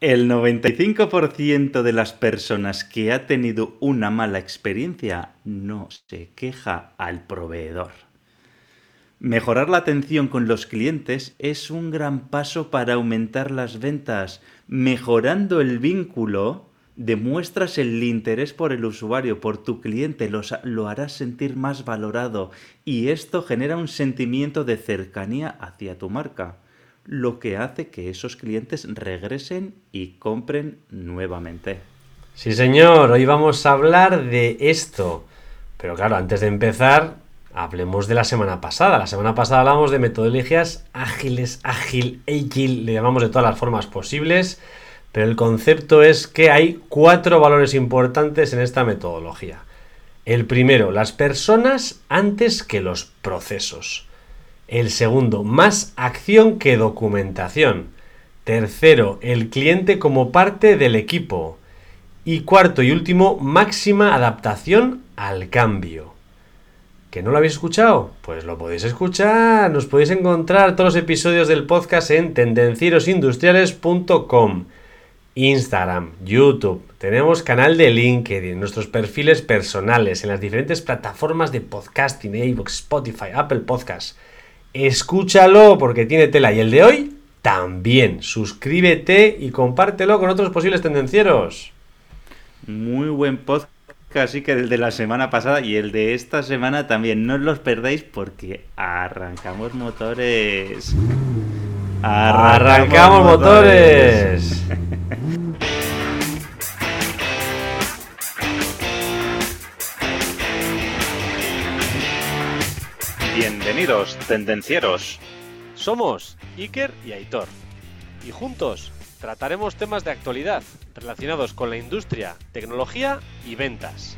El 95% de las personas que ha tenido una mala experiencia no se queja al proveedor. Mejorar la atención con los clientes es un gran paso para aumentar las ventas. Mejorando el vínculo, demuestras el interés por el usuario, por tu cliente, lo harás sentir más valorado y esto genera un sentimiento de cercanía hacia tu marca lo que hace que esos clientes regresen y compren nuevamente. Sí, señor, hoy vamos a hablar de esto. Pero claro, antes de empezar, hablemos de la semana pasada. La semana pasada hablamos de metodologías ágiles, ágil, ágil, le llamamos de todas las formas posibles, pero el concepto es que hay cuatro valores importantes en esta metodología. El primero, las personas antes que los procesos. El segundo, más acción que documentación. Tercero, el cliente como parte del equipo. Y cuarto y último, máxima adaptación al cambio. ¿Que no lo habéis escuchado? Pues lo podéis escuchar. Nos podéis encontrar todos los episodios del podcast en tendencierosindustriales.com. Instagram, YouTube, tenemos canal de LinkedIn, nuestros perfiles personales en las diferentes plataformas de podcasting, iVoox, Spotify, Apple Podcasts. Escúchalo porque tiene tela. Y el de hoy también. Suscríbete y compártelo con otros posibles tendencieros. Muy buen podcast, así que el de la semana pasada y el de esta semana también. No os los perdáis porque arrancamos motores. Arrancamos, motores. Bienvenidos, tendencieros. Somos Iker y Aitor. Y juntos trataremos temas de actualidad relacionados con la industria, tecnología y ventas.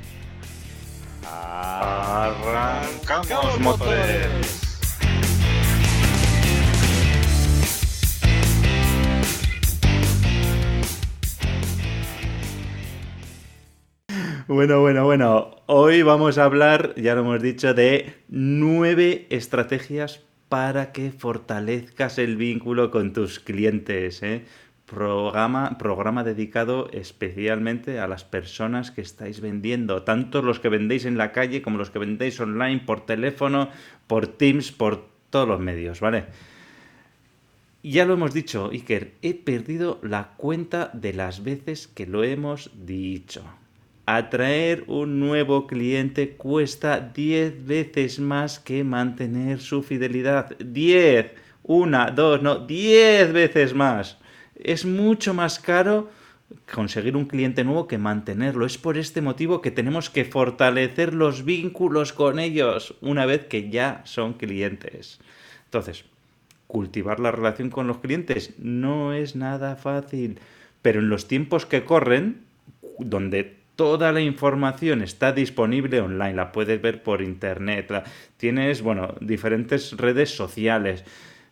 Arrancamos motores. Bueno, bueno, bueno. Hoy vamos a hablar, ya lo hemos dicho, de nueve estrategias para que fortalezcas el vínculo con tus clientes. ¿eh? Programa, programa dedicado especialmente a las personas que estáis vendiendo, tanto los que vendéis en la calle como los que vendéis online, por teléfono, por Teams, por todos los medios, ¿vale? Ya lo hemos dicho, Iker, he perdido la cuenta de las veces que lo hemos dicho atraer un nuevo cliente cuesta 10 veces más que mantener su fidelidad. 10, una, dos, no, 10 veces más. Es mucho más caro conseguir un cliente nuevo que mantenerlo. Es por este motivo que tenemos que fortalecer los vínculos con ellos una vez que ya son clientes. Entonces, cultivar la relación con los clientes no es nada fácil, pero en los tiempos que corren, donde toda la información está disponible online, la puedes ver por internet, tienes, bueno, diferentes redes sociales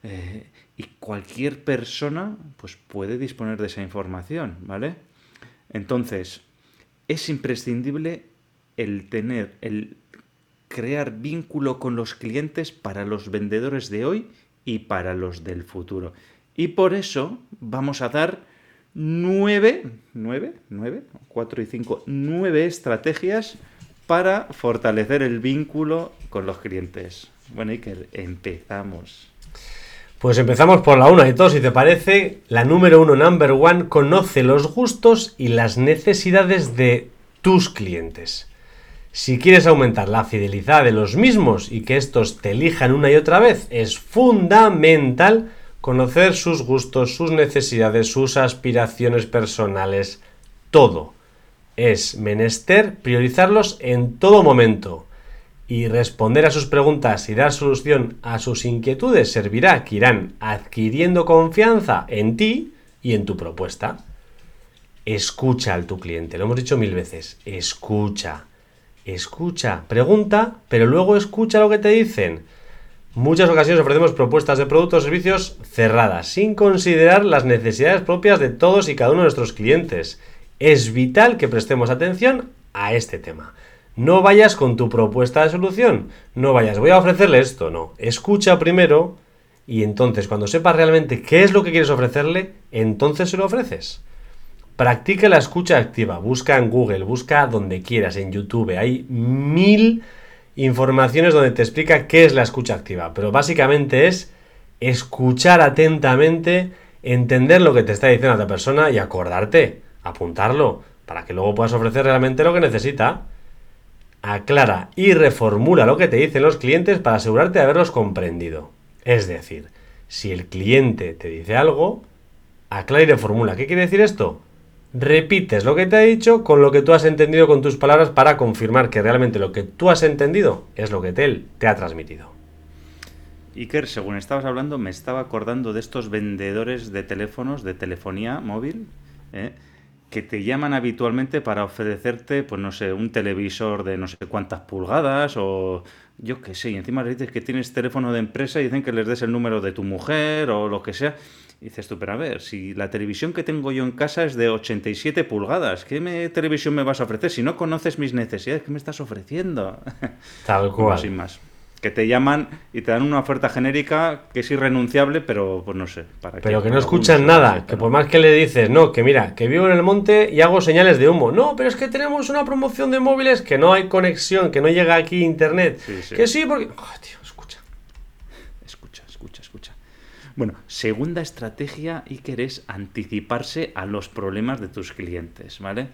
eh, y cualquier persona pues puede disponer de esa información, ¿vale? Entonces, es imprescindible el tener, el crear vínculo con los clientes para los vendedores de hoy y para los del futuro. Y por eso vamos a dar nueve, nueve, nueve, cuatro y cinco, nueve estrategias para fortalecer el vínculo con los clientes. Bueno, que empezamos. Pues empezamos por la una y todo, si te parece. La número uno, number one, conoce los gustos y las necesidades de tus clientes. Si quieres aumentar la fidelidad de los mismos y que estos te elijan una y otra vez, es fundamental conocer sus gustos, sus necesidades, sus aspiraciones personales, todo. Es menester priorizarlos en todo momento y responder a sus preguntas y dar solución a sus inquietudes servirá que irán adquiriendo confianza en ti y en tu propuesta. Escucha al tu cliente, lo hemos dicho mil veces, escucha, escucha, pregunta, pero luego escucha lo que te dicen muchas ocasiones ofrecemos propuestas de productos o servicios cerradas, sin considerar las necesidades propias de todos y cada uno de nuestros clientes. Es vital que prestemos atención a este tema. No vayas con tu propuesta de solución, no vayas, voy a ofrecerle esto, no. Escucha primero y entonces cuando sepas realmente qué es lo que quieres ofrecerle, entonces se lo ofreces. Practica la escucha activa. Busca en Google, busca donde quieras, en YouTube. Hay mil informaciones donde te explica qué es la escucha activa. Pero básicamente es escuchar atentamente, entender lo que te está diciendo otra persona y acordarte, apuntarlo, para que luego puedas ofrecer realmente lo que necesita. Aclara y reformula lo que te dicen los clientes para asegurarte de haberlos comprendido. Es decir, si el cliente te dice algo, aclara y reformula. ¿Qué quiere decir esto? Repites lo que te ha dicho con lo que tú has entendido con tus palabras para confirmar que realmente lo que tú has entendido es lo que él te ha transmitido. Iker, según estabas hablando, me estaba acordando de estos vendedores de teléfonos, de telefonía móvil, ¿eh? que te llaman habitualmente para ofrecerte, pues no sé, un televisor de no sé cuántas pulgadas o yo qué sé, y encima le dices que tienes teléfono de empresa y dicen que les des el número de tu mujer o lo que sea. Y dices tú, pero a ver, si la televisión que tengo yo en casa es de 87 pulgadas, ¿qué me, televisión me vas a ofrecer? Si no conoces mis necesidades, ¿qué me estás ofreciendo? Tal cual. sin más que te llaman y te dan una oferta genérica que es irrenunciable, pero pues no sé. ¿para pero que no escuchan nada, que por más que le dices, no, que mira, que vivo en el monte y hago señales de humo. No, pero es que tenemos una promoción de móviles que no hay conexión, que no llega aquí internet. Que sí, porque... Oh, tío, escucha. Escucha, escucha, escucha. Bueno, segunda estrategia, Iker, es anticiparse a los problemas de tus clientes, ¿vale?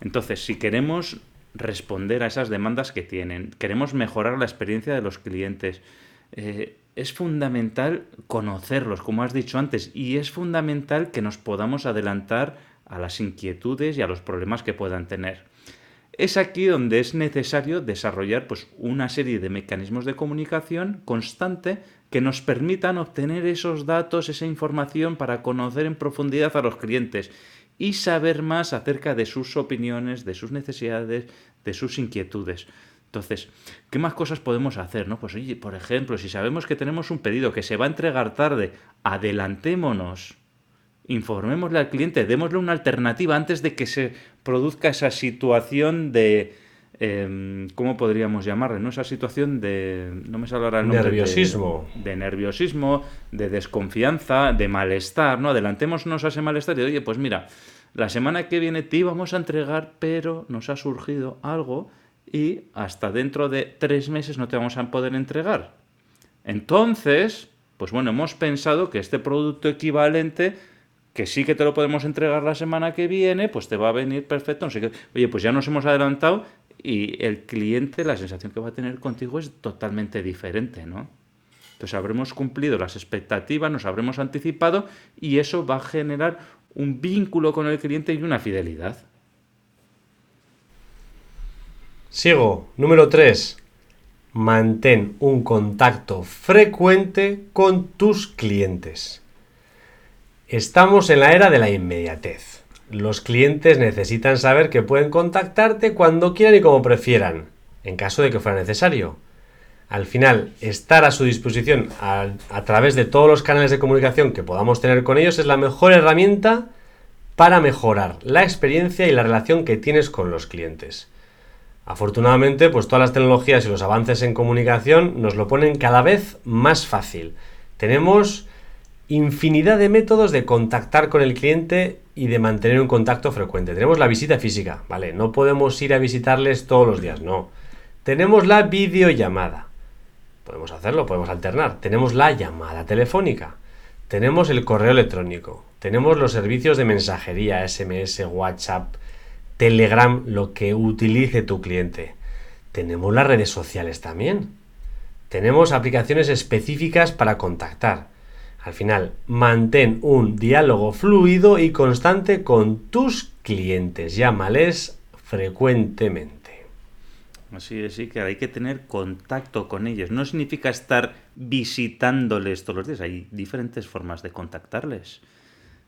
Entonces, si queremos responder a esas demandas que tienen, queremos mejorar la experiencia de los clientes. Eh, es fundamental conocerlos, como has dicho antes, y es fundamental que nos podamos adelantar a las inquietudes y a los problemas que puedan tener. Es aquí donde es necesario desarrollar pues, una serie de mecanismos de comunicación constante que nos permitan obtener esos datos, esa información para conocer en profundidad a los clientes y saber más acerca de sus opiniones, de sus necesidades, de sus inquietudes. Entonces, ¿qué más cosas podemos hacer? No? Pues oye, por ejemplo, si sabemos que tenemos un pedido que se va a entregar tarde, adelantémonos, informémosle al cliente, démosle una alternativa antes de que se produzca esa situación de, em, ¿cómo podríamos llamarle? ¿no? Esa situación de, no me sale el nombre. Nerviosismo. De, nerviosismo, de desconfianza, de malestar, ¿no? Adelantémonos a ese malestar y, oye, pues mira, la semana que viene te íbamos a entregar, pero nos ha surgido algo y hasta dentro de tres meses no te vamos a poder entregar. Entonces, pues bueno, hemos pensado que este producto equivalente, que sí que te lo podemos entregar la semana que viene, pues te va a venir perfecto. No sé qué. Oye, pues ya nos hemos adelantado y el cliente, la sensación que va a tener contigo es totalmente diferente, ¿no? Entonces habremos cumplido las expectativas, nos habremos anticipado y eso va a generar un vínculo con el cliente y una fidelidad. Sigo. Número 3. Mantén un contacto frecuente con tus clientes. Estamos en la era de la inmediatez. Los clientes necesitan saber que pueden contactarte cuando quieran y como prefieran, en caso de que fuera necesario. Al final, estar a su disposición a, través de todos los canales de comunicación que podamos tener con ellos es la mejor herramienta para mejorar la experiencia y la relación que tienes con los clientes. Afortunadamente, pues todas las tecnologías y los avances en comunicación nos lo ponen cada vez más fácil. Tenemos infinidad de métodos de contactar con el cliente y de mantener un contacto frecuente. Tenemos la visita física, ¿vale? No podemos ir a visitarles todos los días, no. Tenemos la videollamada. Podemos hacerlo, podemos alternar. Tenemos la llamada telefónica. Tenemos el correo electrónico. Tenemos los servicios de mensajería, SMS, WhatsApp, Telegram, lo que utilice tu cliente. Tenemos las redes sociales también. Tenemos aplicaciones específicas para contactar. Al final, mantén un diálogo fluido y constante con tus clientes. Llámales frecuentemente. Así es, sí, que hay que tener contacto con ellos. No significa estar visitándoles todos los días, hay diferentes formas de contactarles.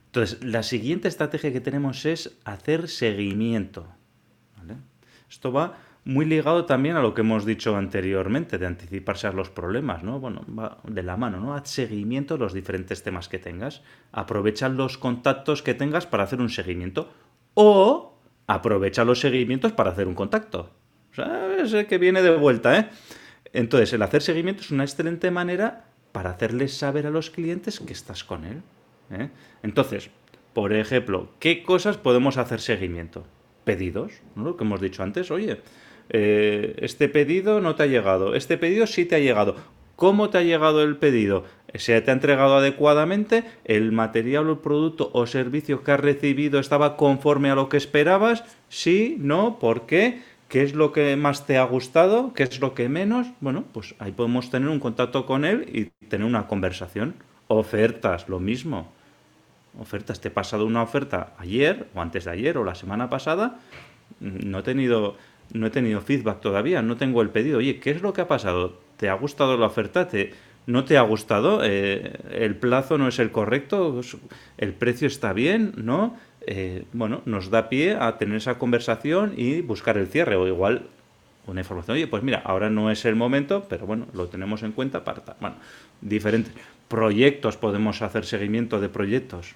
Entonces, la siguiente estrategia que tenemos es hacer seguimiento. Esto va muy ligado también a lo que hemos dicho anteriormente, de anticiparse a los problemas, ¿no? Bueno, va de la mano, ¿no? Haz seguimiento a los diferentes temas que tengas. Aprovecha los contactos que tengas para hacer un seguimiento. O aprovecha los seguimientos para hacer un contacto. O sea, es que viene de vuelta, ¿eh? Entonces, el hacer seguimiento es una excelente manera para hacerles saber a los clientes que estás con él. ¿eh? Entonces, Por ejemplo, ¿qué cosas podemos hacer seguimiento? Pedidos, ¿no? Lo que hemos dicho antes, oye, eh, este pedido no te ha llegado, este pedido sí te ha llegado. ¿Cómo te ha llegado el pedido? ¿Se te ha entregado adecuadamente? ¿El material o producto o servicio que has recibido estaba conforme a lo que esperabas? ¿Sí? ¿No? ¿Por qué? ¿Qué es lo que más te ha gustado? ¿Qué es lo que menos? Bueno, pues ahí podemos tener un contacto con él y tener una conversación. Ofertas, lo mismo. Ofertas, te he pasado una oferta ayer o antes de ayer o la semana pasada. No he tenido, no he tenido feedback todavía, no tengo el pedido. Oye, ¿qué es lo que ha pasado? ¿Te ha gustado la oferta? ¿Te, ¿No te ha gustado? Eh, ¿El plazo no es el correcto? ¿El precio está bien? ¿No? Eh, bueno, nos da pie a tener esa conversación y buscar el cierre. O igual una información, oye, pues mira, ahora no es el momento, pero bueno, lo tenemos en cuenta para... Bueno, diferentes proyectos, podemos hacer seguimiento de proyectos.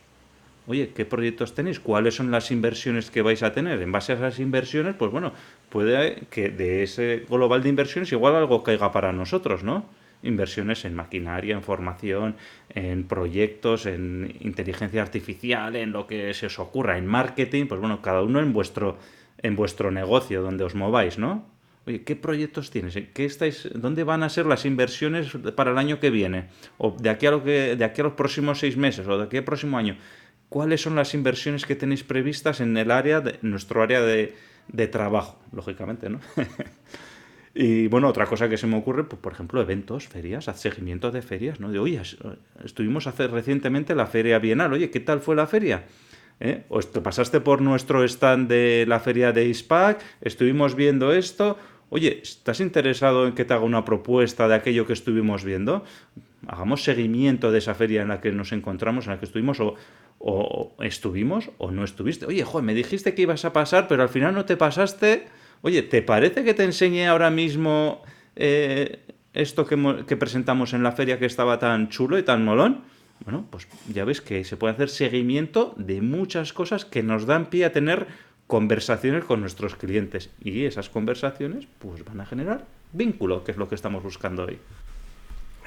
Oye, ¿qué proyectos tenéis? ¿Cuáles son las inversiones que vais a tener? En base a esas inversiones, pues bueno, puede que de ese global de inversiones igual algo caiga para nosotros, ¿no? inversiones en maquinaria, en formación, en proyectos, en inteligencia artificial, en lo que se os ocurra, en marketing, pues bueno, cada uno en vuestro, en vuestro negocio, donde os mováis, ¿no? Oye, ¿qué proyectos tienes? ¿Qué estáis, ¿Dónde van a ser las inversiones para el año que viene? O de aquí a, lo que, de aquí a los próximos seis meses, o de aquí al próximo año. ¿Cuáles son las inversiones que tenéis previstas en el área, de, nuestro área de, de trabajo? Lógicamente, ¿no? Y bueno, otra cosa que se me ocurre, pues, por ejemplo, eventos, ferias, seguimiento de ferias, ¿no? De, oye, estuvimos hace recientemente la feria bienal, oye, ¿qué tal fue la feria? ¿Eh? O te pasaste por nuestro stand de la feria de ISPAC, estuvimos viendo esto, oye, ¿estás interesado en que te haga una propuesta de aquello que estuvimos viendo? Hagamos seguimiento de esa feria en la que nos encontramos, en la que estuvimos, o, o estuvimos o no estuviste. Oye, joder, me dijiste que ibas a pasar, pero al final no te pasaste Oye, ¿te parece que te enseñe ahora mismo eh, esto que, presentamos en la feria que estaba tan chulo y tan molón? Bueno, pues ya ves que se puede hacer seguimiento de muchas cosas que nos dan pie a tener conversaciones con nuestros clientes. Y esas conversaciones pues van a generar vínculo, que es lo que estamos buscando hoy.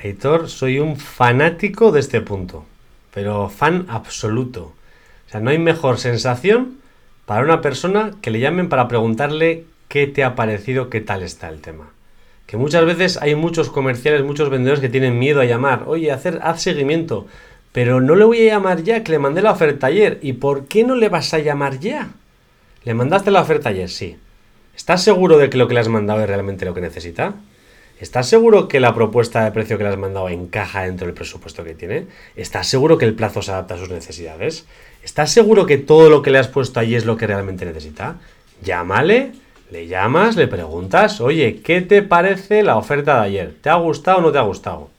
Heitor, soy un fanático de este punto, pero fan absoluto. O sea, no hay mejor sensación para una persona que le llamen para preguntarle qué te ha parecido, qué tal está el tema. Que muchas veces hay muchos comerciales, muchos vendedores que tienen miedo a llamar, oye, hacer, haz seguimiento, pero no le voy a llamar ya, que le mandé la oferta ayer. ¿Y por qué no le vas a llamar ya? ¿Le mandaste la oferta ayer? Sí. ¿Estás seguro de que lo que le has mandado es realmente lo que necesita? ¿Estás seguro que la propuesta de precio que le has mandado encaja dentro del presupuesto que tiene? ¿Estás seguro que el plazo se adapta a sus necesidades? ¿Estás seguro que todo lo que le has puesto ahí es lo que realmente necesita? Llámale le llamas, le preguntas, oye, ¿qué te parece la oferta de ayer? ¿Te ha gustado o no te ha gustado?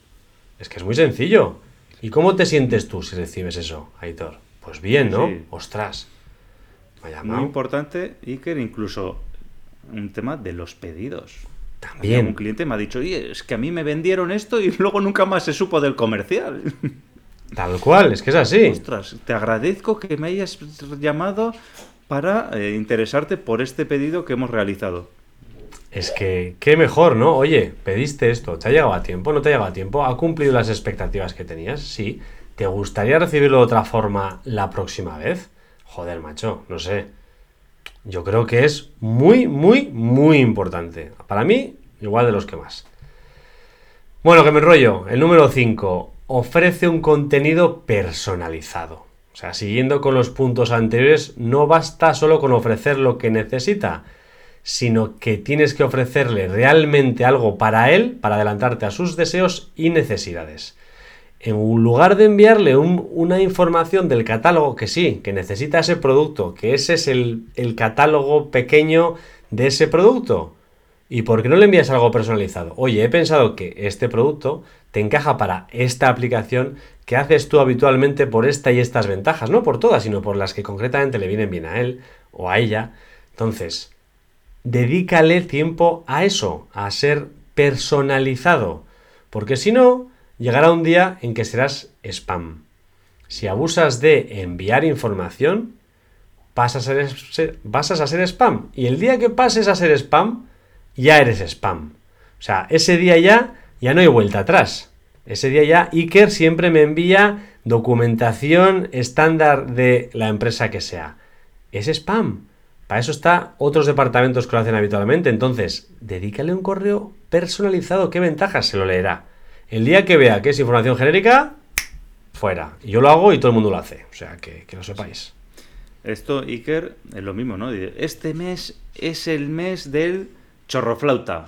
Es que es muy sencillo. ¿Y cómo te sientes tú si recibes eso, Aitor? Pues bien, ¿no? Ostras. Muy importante, Iker, incluso un tema de los pedidos. También. Un cliente me ha dicho, oye, es que a mí me vendieron esto y luego nunca más se supo del comercial. Tal cual, es que es así. Ostras, te agradezco que me hayas llamado para eh, interesarte por este pedido que hemos realizado. Es que, qué mejor, ¿no? Oye, pediste esto, ¿te ha llegado a tiempo? ¿No te ha llegado a tiempo? ¿Ha cumplido las expectativas que tenías? Sí. ¿Te gustaría recibirlo de otra forma la próxima vez? Joder, macho, no sé. Yo creo que es muy, muy, muy importante. Para mí, igual de los que más. Bueno, que me enrollo. El número 5. Ofrece un contenido personalizado. O sea, siguiendo con los puntos anteriores, no basta solo con ofrecer lo que necesita, sino que tienes que ofrecerle realmente algo para él, para adelantarte a sus deseos y necesidades. En lugar de enviarle una información del catálogo que sí, que necesita ese producto, que ese es el, el catálogo pequeño de ese producto, ¿Y por qué no le envías algo personalizado? Oye, he pensado que este producto te encaja para esta aplicación que haces tú habitualmente por esta y estas ventajas, no por todas, sino por las que concretamente le vienen bien a él o a ella. Entonces, dedícale tiempo a eso, a ser personalizado, porque si no, llegará un día en que serás spam. Si abusas de enviar información, vas a ser, a ser spam. Y el día que pases a ser spam, ya eres spam. O sea, ese día ya, ya no hay vuelta atrás. Ese día ya Iker siempre me envía documentación estándar de la empresa que sea. Es spam. Para eso está otros departamentos que lo hacen habitualmente. Entonces, dedícale un correo personalizado. ¿Qué ventajas se lo leerá? El día que vea que es información genérica, fuera. Yo lo hago y todo el mundo lo hace. O sea, que, que lo sepáis. Esto, Iker, es lo mismo, ¿no? Este mes es el mes del chorroflauta.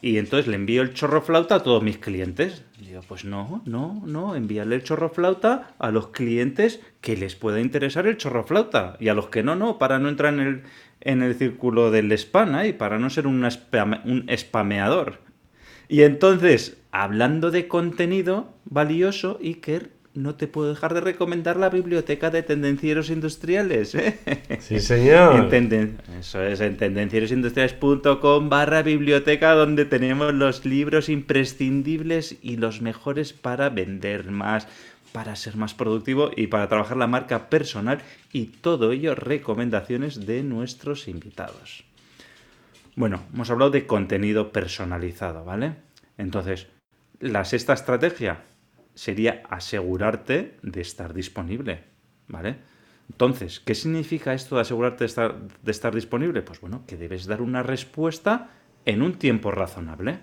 Y entonces le envío el chorro flauta a todos mis clientes. Digo, pues no, no, no, envíale el chorro flauta a los clientes que les pueda interesar el chorro flauta. Y a los que no, no, para no entrar en el, en el círculo del spam y para no ser un, un spameador. Y entonces, hablando de contenido valioso, Iker no te puedo dejar de recomendar la biblioteca de tendencieros industriales. ¿eh? Sí, señor. Eso es, en tendencierosindustriales.com barra biblioteca donde tenemos los libros imprescindibles y los mejores para vender más, para ser más productivo y para trabajar la marca personal y todo ello recomendaciones de nuestros invitados. Bueno, hemos hablado de contenido personalizado, ¿vale? Entonces, la sexta estrategia, sería asegurarte de estar disponible, ¿vale? Entonces, ¿qué significa esto de asegurarte de estar, de estar disponible? Pues bueno, que debes dar una respuesta en un tiempo razonable.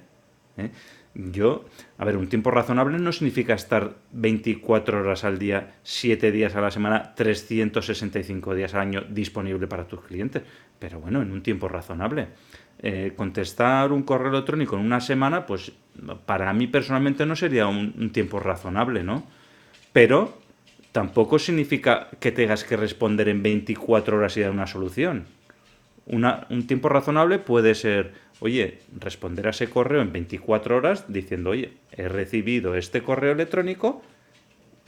¿eh? Yo, a ver, un tiempo razonable no significa estar 24 horas al día, 7 días a la semana, 365 días al año disponible para tus clientes, pero bueno, en un tiempo razonable. Eh, contestar un correo electrónico en una semana, pues para mí personalmente no sería un, tiempo razonable, ¿no? Pero tampoco significa que tengas que responder en 24 horas y dar una solución. un tiempo razonable puede ser, oye, responder a ese correo en 24 horas diciendo, oye, he recibido este correo electrónico,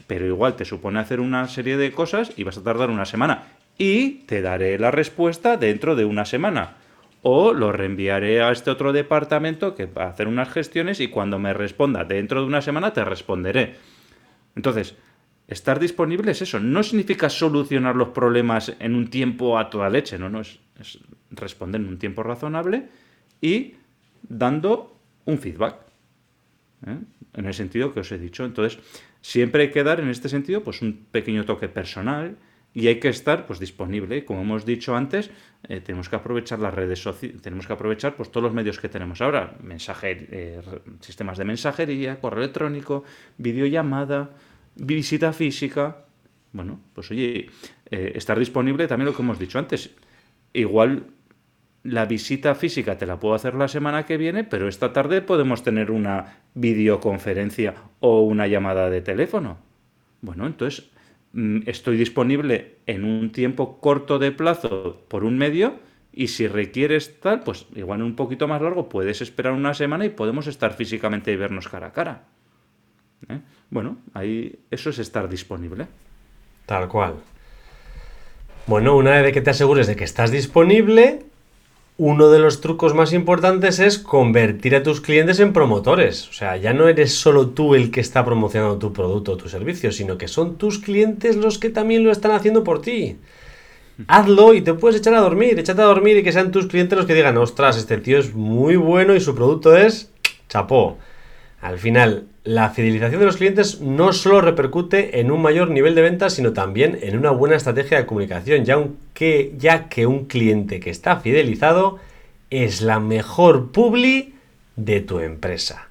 pero igual te supone hacer una serie de cosas y vas a tardar una semana. Y te daré la respuesta dentro de una semana o lo reenviaré a este otro departamento que va a hacer unas gestiones y cuando me responda dentro de una semana te responderé. Entonces, estar disponible es eso, no significa solucionar los problemas en un tiempo a toda leche, no, no, es, responder en un tiempo razonable y dando un feedback. ¿eh? En el sentido que os he dicho. Entonces, siempre hay que dar en este sentido pues un pequeño toque personal y hay que estar pues disponible. Como hemos dicho antes, eh, tenemos que aprovechar las redes sociales, tenemos que aprovechar pues todos los medios que tenemos ahora, mensaje, eh, sistemas de mensajería, correo electrónico, videollamada, visita física. Bueno, pues oye, eh, estar disponible también lo que hemos dicho antes. Igual la visita física te la puedo hacer la semana que viene, pero esta tarde podemos tener una videoconferencia o una llamada de teléfono. Bueno, entonces estoy disponible en un tiempo corto de plazo por un medio y si requieres tal, pues igual un poquito más largo puedes esperar una semana y podemos estar físicamente y vernos cara a cara. ¿Eh? Bueno, ahí eso es estar disponible. Tal cual. Bueno, una vez que te asegures de que estás disponible, uno de los trucos más importantes es convertir a tus clientes en promotores. O sea, ya no eres solo tú el que está promocionando tu producto o tu servicio, sino que son tus clientes los que también lo están haciendo por ti. Hazlo y te puedes echar a dormir, échate a dormir y que sean tus clientes los que digan, ostras, este tío es muy bueno y su producto es chapó. Al final, la fidelización de los clientes no solo repercute en un mayor nivel de ventas, sino también en una buena estrategia de comunicación, ya, que, ya que un cliente que está fidelizado es la mejor publi de tu empresa.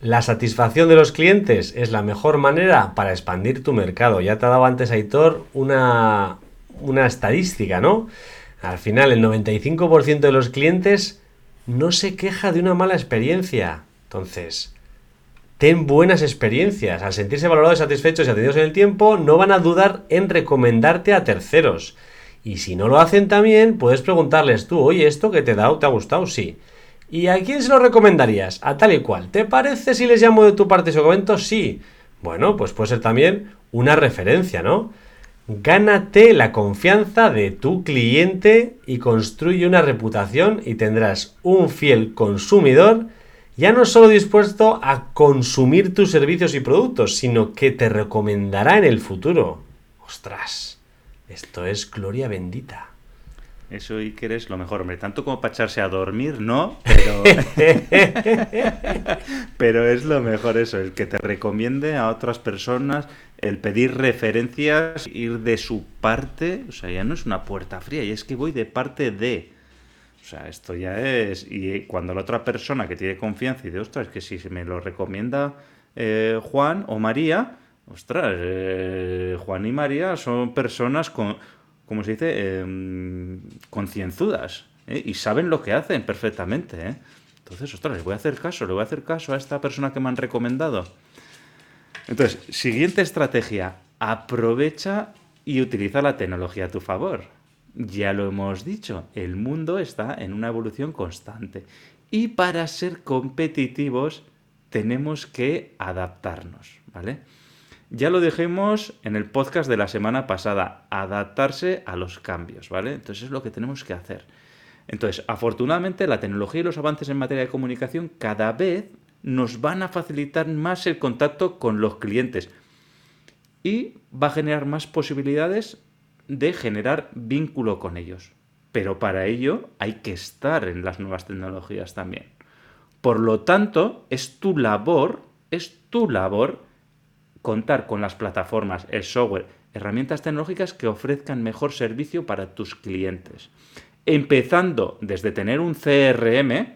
La satisfacción de los clientes es la mejor manera para expandir tu mercado. Ya te ha dado antes, Aitor, una, una estadística, ¿no? Al final, el 95% de los clientes no se queja de una mala experiencia. Entonces, ten buenas experiencias. Al sentirse valorados, satisfechos y atendidos en el tiempo, no van a dudar en recomendarte a terceros. Y si no lo hacen también, puedes preguntarles tú, oye, ¿esto que te he dado te ha gustado? Sí. ¿Y a quién se lo recomendarías? A tal y cual. ¿Te parece si les llamo de tu parte y comento? Sí. Bueno, pues puede ser también una referencia, ¿no? Gánate la confianza de tu cliente y construye una reputación y tendrás un fiel consumidor ya no solo dispuesto a consumir tus servicios y productos, sino que te recomendará en el futuro. Ostras, esto es gloria bendita. Eso Iker es lo mejor, hombre. Tanto como para echarse a dormir, no, pero. pero es lo mejor eso, el que te recomiende a otras personas, el pedir referencias, ir de su parte. O sea, ya no es una puerta fría, y es que voy de parte de. O sea, esto ya es. Y cuando la otra persona que tiene confianza y de ostras, que si se me lo recomienda eh, Juan o María, ostras, eh, Juan y María son personas con como se dice, em, concienzudas ¿eh? y saben lo que hacen perfectamente. ¿eh? Entonces, ostras, les voy a hacer caso, le voy a hacer caso a esta persona que me han recomendado. Entonces, siguiente estrategia, aprovecha y utiliza la tecnología a tu favor. Ya lo hemos dicho, el mundo está en una evolución constante y para ser competitivos tenemos que adaptarnos, ¿vale? Ya lo dijimos en el podcast de la semana pasada, adaptarse a los cambios, ¿vale? Entonces es lo que tenemos que hacer. Entonces, afortunadamente la tecnología y los avances en materia de comunicación cada vez nos van a facilitar más el contacto con los clientes y va a generar más posibilidades de generar vínculo con ellos. Pero para ello hay que estar en las nuevas tecnologías también. Por lo tanto, es tu labor, es tu labor contar con las plataformas, el software, herramientas tecnológicas que ofrezcan mejor servicio para tus clientes. Empezando desde tener un CRM,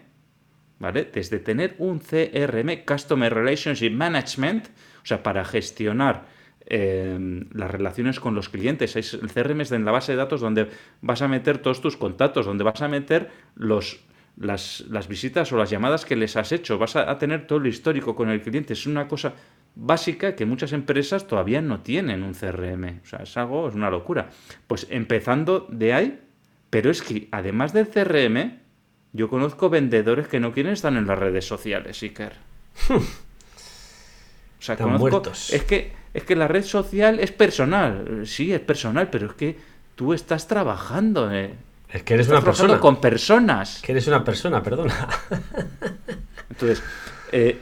¿vale? Desde tener un CRM, Customer Relationship Management, o sea, para gestionar em, las relaciones con los clientes. El CRM es en la base de datos donde vas a meter todos tus contactos, donde vas a meter los, las, visitas o las llamadas que les has hecho. Vas a, a tener todo el histórico con el cliente. Es una cosa básica que muchas empresas todavía no tienen un CRM. O sea, es algo, es una locura. Pues empezando de ahí, pero es que además del CRM, yo conozco vendedores que no quieren estar en las redes sociales, Iker. o sea, conozco. Es que, es que la red social es personal. Sí, es personal, pero es que tú estás trabajando. Eh. Es que eres una persona. con personas. Que eres una persona, perdona. Entonces, eh,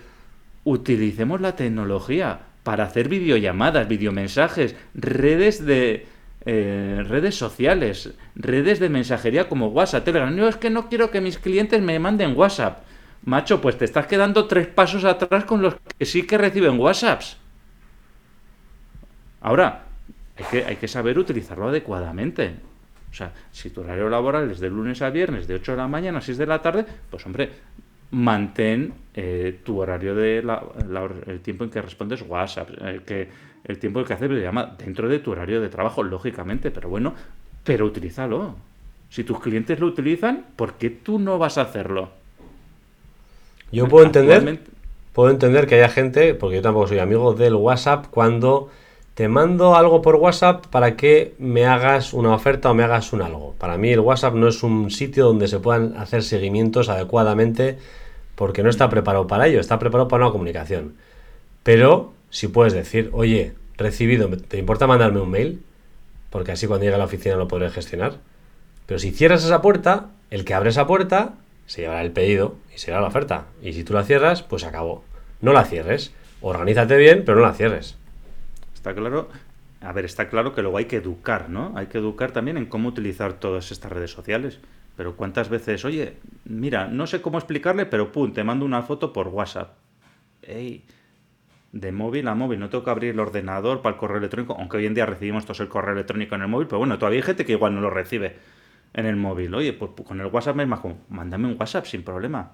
utilicemos la tecnología para hacer videollamadas, videomensajes, redes de eh, redes sociales, redes de mensajería como WhatsApp, Telegram. No es que no quiero que mis clientes me manden WhatsApp. Macho, pues te estás quedando tres pasos atrás con los que sí que reciben WhatsApps. Ahora, hay que, hay que saber utilizarlo adecuadamente. O sea, si tu horario laboral es de lunes a viernes, de 8 de la mañana a 6 de la tarde, pues hombre, mantén eh, tu horario de el tiempo en que respondes WhatsApp, eh, que el tiempo en que haces videollamada dentro de tu horario de trabajo, lógicamente, pero bueno, pero utilízalo. Si tus clientes lo utilizan, ¿por qué tú no vas a hacerlo? Yo puedo entender, puedo entender que haya gente, porque yo tampoco soy amigo del WhatsApp, cuando te mando algo por WhatsApp para que me hagas una oferta o me hagas un algo. Para mí el WhatsApp no es un sitio donde se puedan hacer seguimientos adecuadamente porque no está preparado para ello, está preparado para una comunicación. Pero si puedes decir, oye, recibido, ¿te importa mandarme un mail? Porque así cuando llegue a la oficina lo podré gestionar. Pero si cierras esa puerta, el que abre esa puerta se llevará el pedido y se llevará la oferta. Y si tú la cierras, pues acabó. No la cierres. Organízate bien, pero no la cierres. Está claro. A ver, está claro que luego hay que educar, ¿no? Hay que educar también en cómo utilizar todas estas redes sociales. Pero cuántas veces, oye, mira, no sé cómo explicarle, pero pum, te mando una foto por WhatsApp. Ey, de móvil a móvil, no tengo que abrir el ordenador para el correo electrónico, aunque hoy en día recibimos todos el correo electrónico en el móvil, pero bueno, todavía hay gente que igual no lo recibe en el móvil. Oye, pues con el WhatsApp es más mándame un WhatsApp sin problema.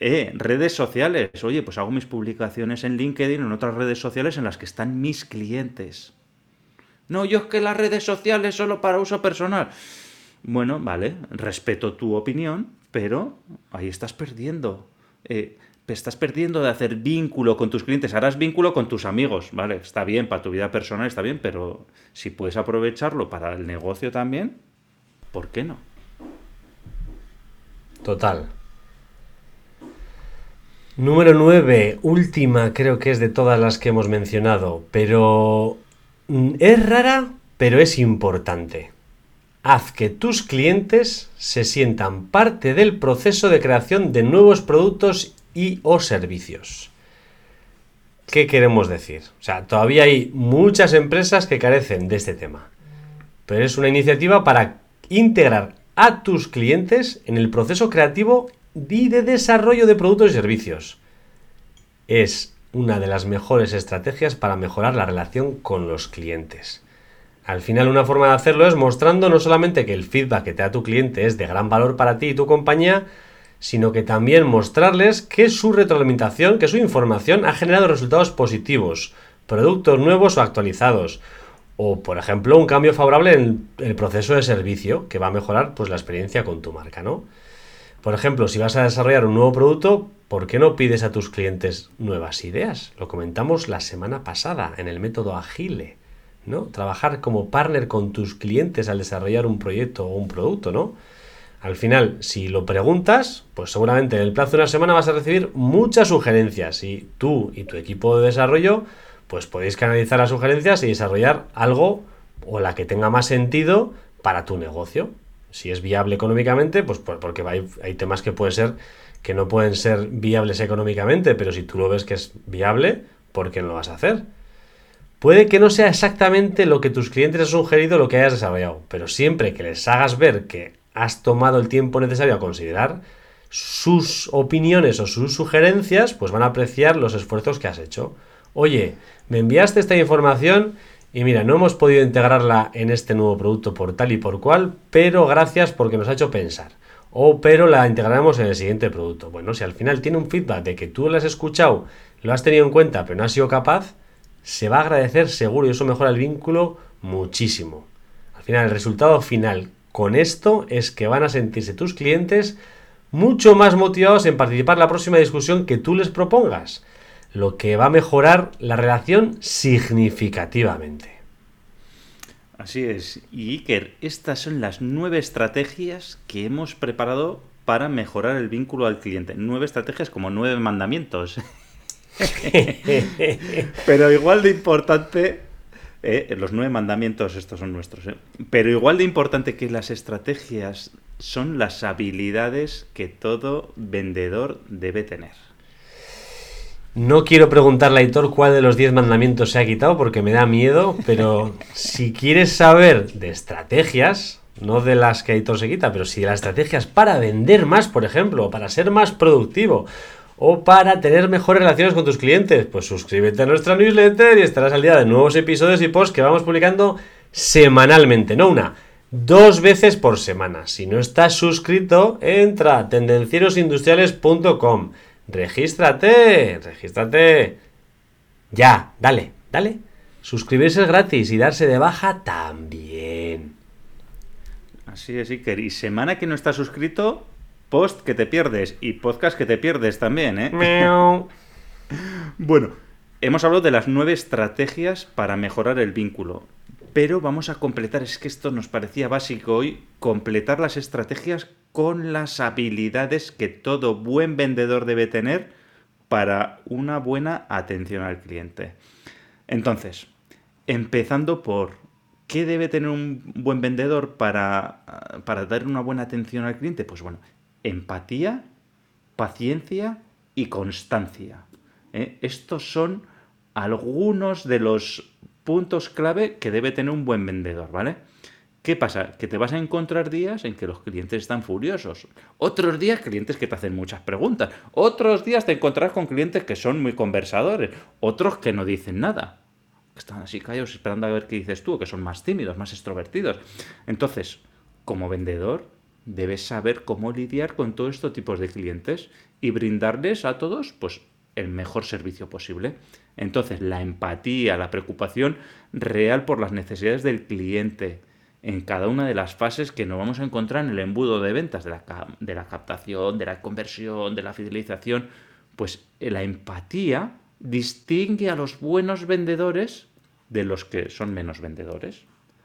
Eh, redes sociales. Oye, pues hago mis publicaciones en LinkedIn o en otras redes sociales en las que están mis clientes. No, yo es que las redes sociales solo para uso personal. Bueno, vale, respeto tu opinión, pero ahí estás perdiendo. Eh, estás perdiendo de hacer vínculo con tus clientes. Harás vínculo con tus amigos, ¿vale? Está bien, para tu vida personal está bien, pero si puedes aprovecharlo para el negocio también, ¿por qué no? Total. Número 9, última creo que es de todas las que hemos mencionado, pero mm, es rara, pero es importante. Haz que tus clientes se sientan parte del proceso de creación de nuevos productos y o servicios. ¿Qué queremos decir? O sea, todavía hay muchas empresas que carecen de este tema, pero es una iniciativa para integrar a tus clientes en el proceso creativo y de desarrollo de productos y servicios. Es una de las mejores estrategias para mejorar la relación con los clientes. Al final una forma de hacerlo es mostrando no solamente que el feedback que te da tu cliente es de gran valor para ti y tu compañía, sino que también mostrarles que su retroalimentación, que su información ha generado resultados positivos, productos nuevos o actualizados, o por ejemplo un cambio favorable en el proceso de servicio que va a mejorar pues la experiencia con tu marca, ¿no? Por ejemplo, si vas a desarrollar un nuevo producto, ¿por qué no pides a tus clientes nuevas ideas? Lo comentamos la semana pasada en el método Agile, ¿no? Trabajar como partner con tus clientes al desarrollar un proyecto o un producto, ¿no? Al final, si lo preguntas, pues seguramente en el plazo de una semana vas a recibir muchas sugerencias y tú y tu equipo de desarrollo pues podéis canalizar las sugerencias y desarrollar algo o la que tenga más sentido para tu negocio. Si es viable económicamente, pues porque hay, hay temas que pueden ser que no pueden ser viables económicamente, pero si tú lo ves que es viable, ¿por qué no lo vas a hacer? Puede que no sea exactamente lo que tus clientes han sugerido lo que hayas desarrollado, pero siempre que les hagas ver que has tomado el tiempo necesario a considerar sus opiniones o sus sugerencias, pues van a apreciar los esfuerzos que has hecho. Oye, me enviaste esta información y mira, no hemos podido integrarla en este nuevo producto por tal y por cual, pero gracias porque nos ha hecho pensar. O pero la integraremos en el siguiente producto. Bueno, si al final tiene un feedback de que tú lo has escuchado, lo has tenido en cuenta, pero no has sido capaz, se va a agradecer seguro y eso mejora el vínculo muchísimo. Al final, el resultado final con esto es que van a sentirse tus clientes mucho más motivados en participar en la próxima discusión que tú les propongas, lo que va a mejorar la relación significativamente. Así es. Y Iker, estas son las nueve estrategias que hemos preparado para mejorar el vínculo al cliente. Nueve estrategias como nueve mandamientos. Pero igual de importante eh, los nueve mandamientos, estos son nuestros. Eh. Pero igual de importante que las estrategias son las habilidades que todo vendedor debe tener. No quiero preguntarle a Aitor cuál de los diez mandamientos se ha quitado porque me da miedo, pero si quieres saber de estrategias, no de las que Aitor se quita, pero si de las estrategias para vender más, por ejemplo, para ser más productivo, o para tener mejores relaciones con tus clientes, pues suscríbete a nuestra newsletter y estarás al día de nuevos episodios y posts que vamos publicando semanalmente, no una, dos veces por semana. Si no estás suscrito, entra a tendencierosindustriales.com. Regístrate, regístrate. Ya, dale, dale. Suscribirse es gratis y darse de baja también. Así es, Iker. Y semana que no estás suscrito, post que te pierdes y podcast que te pierdes también, ¿eh? bueno, hemos hablado de las nueve estrategias para mejorar el vínculo. Pero vamos a completar, es que esto nos parecía básico hoy, completar las estrategias con las habilidades que todo buen vendedor debe tener para una buena atención al cliente. Entonces, empezando por ¿qué debe tener un buen vendedor para, para dar una buena atención al cliente? Pues bueno, empatía, paciencia y constancia. ¿eh? Estos son algunos de los puntos clave que debe tener un buen vendedor, ¿vale? ¿Qué pasa? Que te vas a encontrar días en que los clientes están furiosos. Otros días clientes que te hacen muchas preguntas. Otros días te encontrarás con clientes que son muy conversadores. Otros que no dicen nada. Están así callados esperando a ver qué dices tú, que son más tímidos, más extrovertidos. Entonces, como vendedor, debes saber cómo lidiar con todos estos tipos de clientes y brindarles a todos pues el mejor servicio posible. Entonces, la empatía, la preocupación real por las necesidades del cliente en cada una de las fases que nos vamos a encontrar en el embudo de ventas, de la, captación, de la conversión, de la fidelización, pues la empatía distingue a los buenos vendedores de los que son menos vendedores,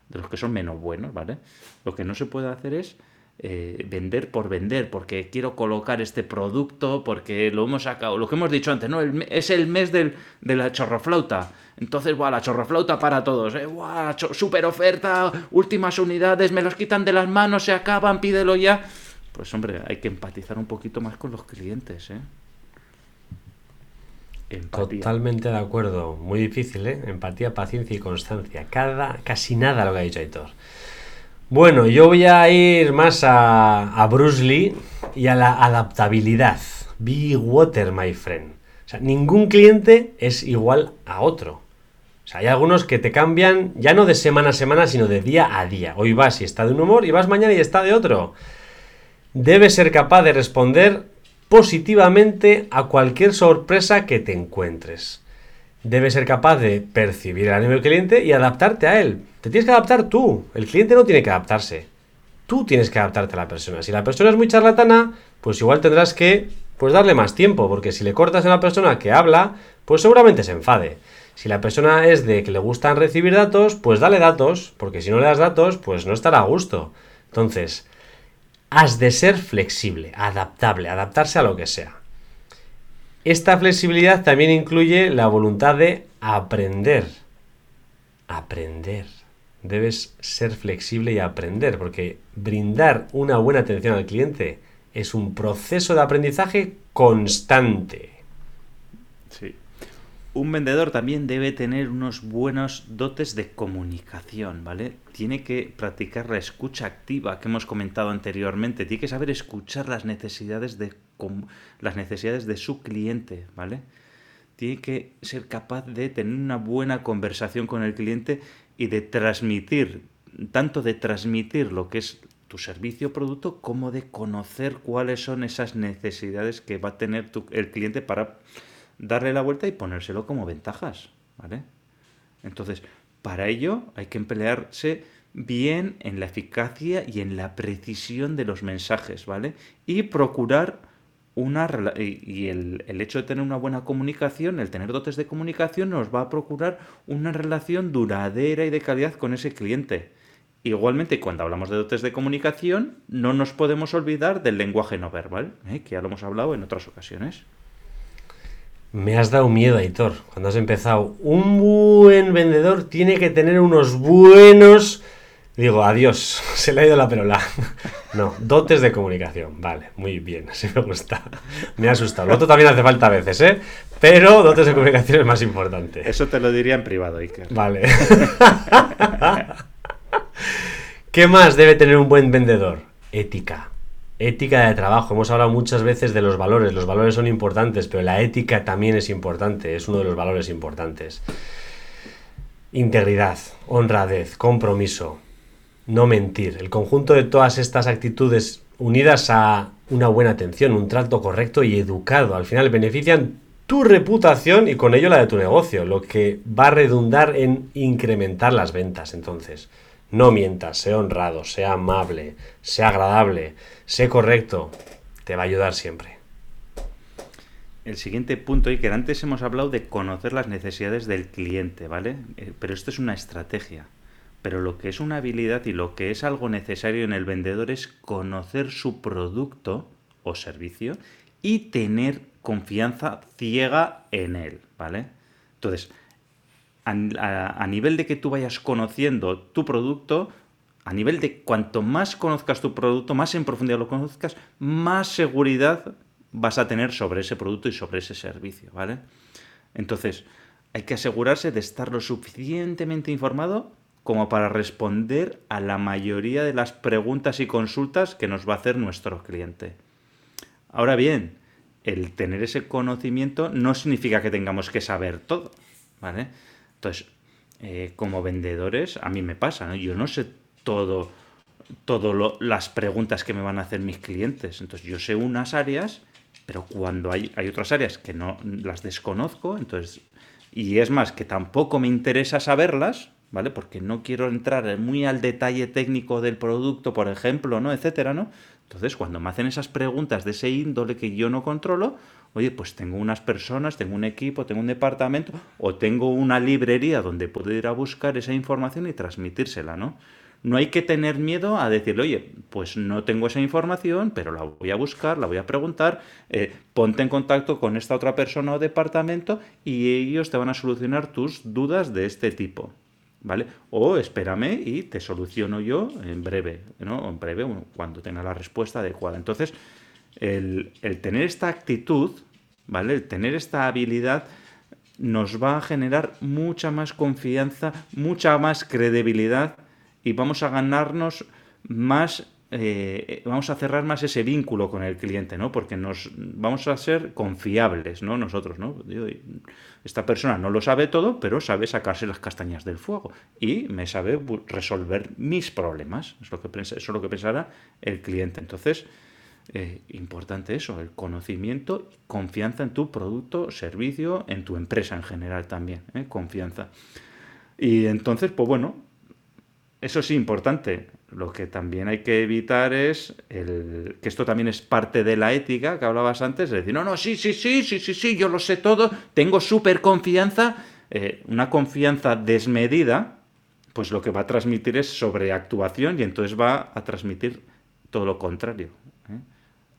de los que son menos buenos, ¿vale? Lo que no se puede hacer es eh, vender por vender, porque quiero colocar este producto, porque lo hemos sacado, lo que hemos dicho antes, ¿no? es el mes del, de la chorroflauta. Entonces, la chorroflauta para todos, ¿eh? super oferta, últimas unidades, me los quitan de las manos, se acaban, pídelo ya. Pues hombre, hay que empatizar un poquito más con los clientes, ¿eh? Totalmente de acuerdo. Muy difícil, ¿eh? Empatía, paciencia y constancia. Cada, casi nada lo que ha dicho Aitor. Bueno, yo voy a ir más a, a Bruce Lee y a la adaptabilidad. Be water, my friend. O sea, ningún cliente es igual a otro. Hay algunos que te cambian ya no de semana a semana, sino de día a día. Hoy vas y está de un humor y vas mañana y está de otro. Debes ser capaz de responder positivamente a cualquier sorpresa que te encuentres. Debes ser capaz de percibir el ánimo del cliente y adaptarte a él. Te tienes que adaptar tú. El cliente no tiene que adaptarse. Tú tienes que adaptarte a la persona. Si la persona es muy charlatana, pues igual tendrás que pues darle más tiempo, porque si le cortas a la persona que habla, pues seguramente se enfade. Si la persona es de que le gustan recibir datos, pues dale datos, porque si no le das datos, pues no estará a gusto. Entonces, has de ser flexible, adaptable, adaptarse a lo que sea. Esta flexibilidad también incluye la voluntad de aprender. Aprender. Debes ser flexible y aprender, porque brindar una buena atención al cliente es un proceso de aprendizaje constante. Sí un vendedor también debe tener unos buenos dotes de comunicación, ¿vale? Tiene que practicar la escucha activa que hemos comentado anteriormente. Tiene que saber escuchar las necesidades de, las necesidades de su cliente, ¿vale? Tiene que ser capaz de tener una buena conversación con el cliente y de transmitir, tanto de transmitir lo que es tu servicio o producto, como de conocer cuáles son esas necesidades que va a tener el cliente para darle la vuelta y ponérselo como ventajas, ¿vale? Entonces, para ello hay que emplearse bien en la eficacia y en la precisión de los mensajes, ¿vale? Y procurar una... Y el, el hecho de tener una buena comunicación, el tener dotes de comunicación, nos va a procurar una relación duradera y de calidad con ese cliente. Igualmente, cuando hablamos de dotes de comunicación, no nos podemos olvidar del lenguaje no verbal, ¿eh? que ya lo hemos hablado en otras ocasiones. Me has dado miedo, Aitor, cuando has empezado. Un buen vendedor tiene que tener unos buenos... Digo, adiós, se le ha ido la perola. No, dotes de comunicación. Vale, muy bien, así me gusta. Me ha asustado. Lo otro también hace falta a veces, ¿eh? Pero dotes de comunicación es más importante. Eso te lo diría en privado, Iker. Vale. ¿Qué más debe tener un buen vendedor? Ética. Ética de trabajo. Hemos hablado muchas veces de los valores. Los valores son importantes, pero la ética también es importante. Es uno de los valores importantes. Integridad, honradez, compromiso, no mentir. El conjunto de todas estas actitudes unidas a una buena atención, un trato correcto y educado, al final benefician tu reputación y con ello la de tu negocio, lo que va a redundar en incrementar las ventas. Entonces, no mientas, sea honrado, sea amable, sea agradable, sé correcto. Te va a ayudar siempre. El siguiente punto, y que antes hemos hablado de conocer las necesidades del cliente, ¿vale? Eh, pero esto es una estrategia. Pero lo que es una habilidad y lo que es algo necesario en el vendedor es conocer su producto o servicio y tener confianza ciega en él, ¿vale? Entonces, a, nivel de que tú vayas conociendo tu producto, a nivel de cuanto más conozcas tu producto, más en profundidad lo conozcas, más seguridad vas a tener sobre ese producto y sobre ese servicio, ¿vale? Entonces, hay que asegurarse de estar lo suficientemente informado como para responder a la mayoría de las preguntas y consultas que nos va a hacer nuestro cliente. Ahora bien, el tener ese conocimiento no significa que tengamos que saber todo, ¿vale? Entonces, eh, como vendedores, a mí me pasa, ¿no? Yo no sé todo, todo las preguntas que me van a hacer mis clientes. Entonces, yo sé unas áreas, pero cuando hay, hay otras áreas que no las desconozco, entonces, y es más, que tampoco me interesa saberlas, ¿vale? Porque no quiero entrar muy al detalle técnico del producto, por ejemplo, ¿no? Etcétera, ¿no? Entonces, cuando me hacen esas preguntas de ese índole que yo no controlo, oye, pues tengo unas personas, tengo un equipo, tengo un departamento o tengo una librería donde puedo ir a buscar esa información y transmitírsela, ¿no? No hay que tener miedo a decirle, oye, pues no tengo esa información, pero la voy a buscar, la voy a preguntar, eh, ponte en contacto con esta otra persona o departamento y ellos te van a solucionar tus dudas de este tipo. ¿Vale? O espérame y te soluciono yo en breve, ¿no? En breve, cuando tenga la respuesta adecuada. Entonces, el, tener esta actitud, ¿vale? El tener esta habilidad nos va a generar mucha más confianza, mucha más credibilidad y vamos a ganarnos más eh, vamos a cerrar más ese vínculo con el cliente, ¿no? Porque nos vamos a ser confiables, ¿no? Nosotros, ¿no? Esta persona no lo sabe todo, pero sabe sacarse las castañas del fuego y me sabe resolver mis problemas. Es lo que eso es lo que pensará el cliente. Entonces, eh, importante eso, el conocimiento, confianza en tu producto, servicio, en tu empresa en general también, ¿eh? confianza. Y entonces, pues bueno, eso sí, importante. Lo que también hay que evitar es el, que esto también es parte de la ética que hablabas antes, es decir, no, no, sí, sí, sí, sí, sí, sí, yo lo sé todo, tengo súper confianza. Eh, una confianza desmedida, pues lo que va a transmitir es sobreactuación y entonces va a transmitir todo lo contrario.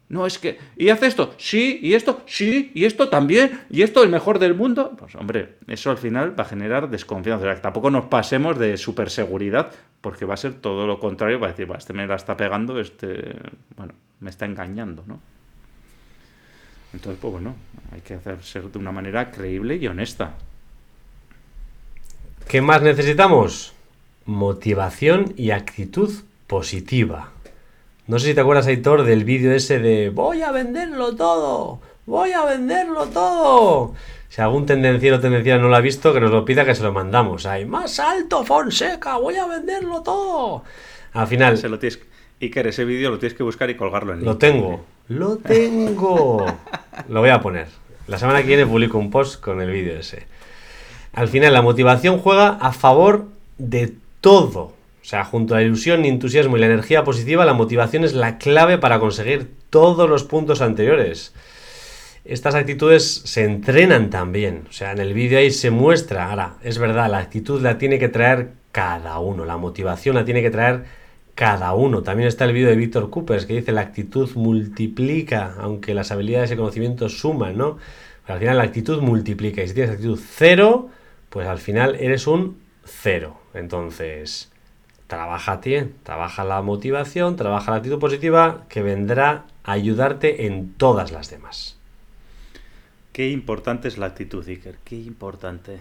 No, es que, ¿y hace esto? Sí, y esto, sí, y esto también, y esto el mejor del mundo. Pues hombre, eso al final va a generar desconfianza. O sea, tampoco nos pasemos de superseguridad, porque va a ser todo lo contrario, va a decir, este me la está pegando, este, bueno, me está engañando, ¿no? Entonces, pues bueno, hay que hacerse de una manera creíble y honesta. ¿Qué más necesitamos? Motivación y actitud positiva. No sé si te acuerdas, Aitor, del vídeo ese de voy a venderlo todo, voy a venderlo todo. Si algún tendenciero o tendenciera no lo ha visto, que nos lo pida que se lo mandamos. Hay más alto, Fonseca, voy a venderlo todo. Al final... Se lo tienes... Iker, ese vídeo lo tienes que buscar y colgarlo en Lo tengo, lo tengo. lo voy a poner. La semana que viene publico un post con el vídeo ese. Al final, la motivación juega a favor de todo. O sea, junto a la ilusión, entusiasmo y la energía positiva, la motivación es la clave para conseguir todos los puntos anteriores. Estas actitudes se entrenan también. O sea, en el vídeo ahí se muestra. Ahora, es verdad, la actitud la tiene que traer cada uno. La motivación la tiene que traer cada uno. También está el vídeo de Víctor Coopers que dice la actitud multiplica, aunque las habilidades y conocimientos suman, ¿no? Pero al final la actitud multiplica. Y si tienes actitud cero, pues al final eres un cero. Entonces, trabaja ti, trabaja la motivación, trabaja la actitud positiva que vendrá a ayudarte en todas las demás. Qué importante es la actitud, Iker, qué importante.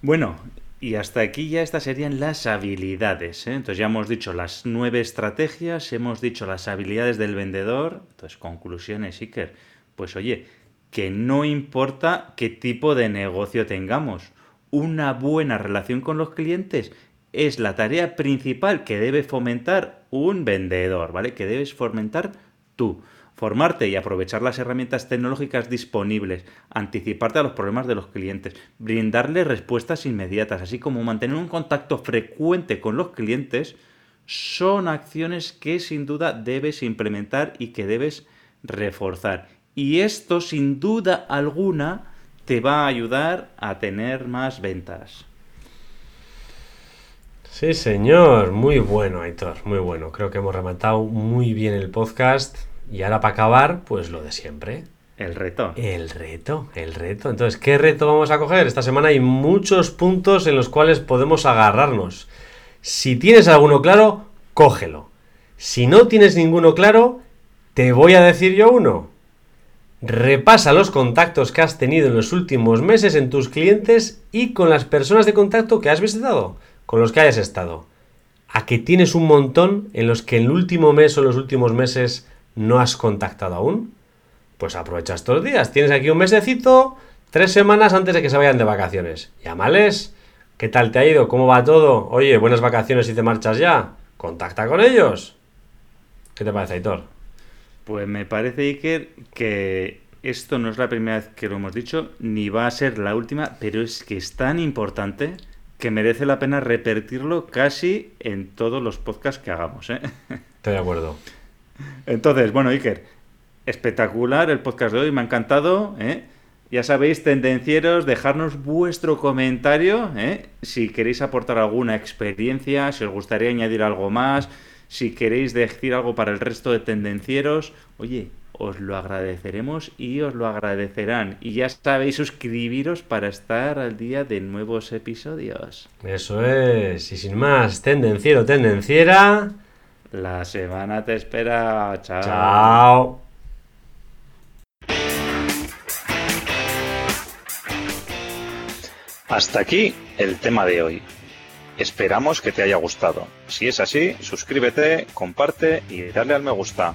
Bueno, y hasta aquí ya estas serían las habilidades. ¿eh? Entonces ya hemos dicho las nueve estrategias, hemos dicho las habilidades del vendedor. Entonces, conclusiones, Iker. Pues oye, que no importa qué tipo de negocio tengamos, una buena relación con los clientes es la tarea principal que debe fomentar un vendedor, ¿vale? Que debes fomentar tú. Formarte y aprovechar las herramientas tecnológicas disponibles, anticiparte a los problemas de los clientes, brindarle respuestas inmediatas, así como mantener un contacto frecuente con los clientes, son acciones que sin duda debes implementar y que debes reforzar. Y esto sin duda alguna te va a ayudar a tener más ventas. Sí, señor. Muy bueno, Aitor. Muy bueno. Creo que hemos rematado muy bien el podcast. Y ahora para acabar, pues lo de siempre. El reto. El reto, el reto. Entonces, ¿qué reto vamos a coger? Esta semana hay muchos puntos en los cuales podemos agarrarnos. Si tienes alguno claro, cógelo. Si no tienes ninguno claro, te voy a decir yo uno. Repasa los contactos que has tenido en los últimos meses en tus clientes y con las personas de contacto que has visitado con los que hayas estado, a que tienes un montón en los que el último mes o los últimos meses no has contactado aún, pues aprovecha estos días. Tienes aquí un mesecito, tres semanas antes de que se vayan de vacaciones. Llámales. ¿Qué tal te ha ido? ¿Cómo va todo? Oye, buenas vacaciones y te marchas ya. Contacta con ellos. ¿Qué te parece, Aitor? Pues me parece, Iker, que esto no es la primera vez que lo hemos dicho, ni va a ser la última, pero es que es tan importante que merece la pena repetirlo casi en todos los podcasts que hagamos. ¿eh? Estoy de acuerdo. Entonces, bueno, Iker, espectacular el podcast de hoy, me ha encantado. ¿eh? Ya sabéis, tendencieros, dejarnos vuestro comentario ¿eh? si queréis aportar alguna experiencia, si os gustaría añadir algo más, si queréis decir algo para el resto de tendencieros. Oye, os lo agradeceremos y os lo agradecerán. Y ya sabéis suscribiros para estar al día de nuevos episodios. Eso es. Y sin más, tendenciero, tendenciera. La semana te espera. Chao. Chao. Hasta aquí el tema de hoy. Esperamos que te haya gustado. Si es así, suscríbete, comparte y dale al me gusta.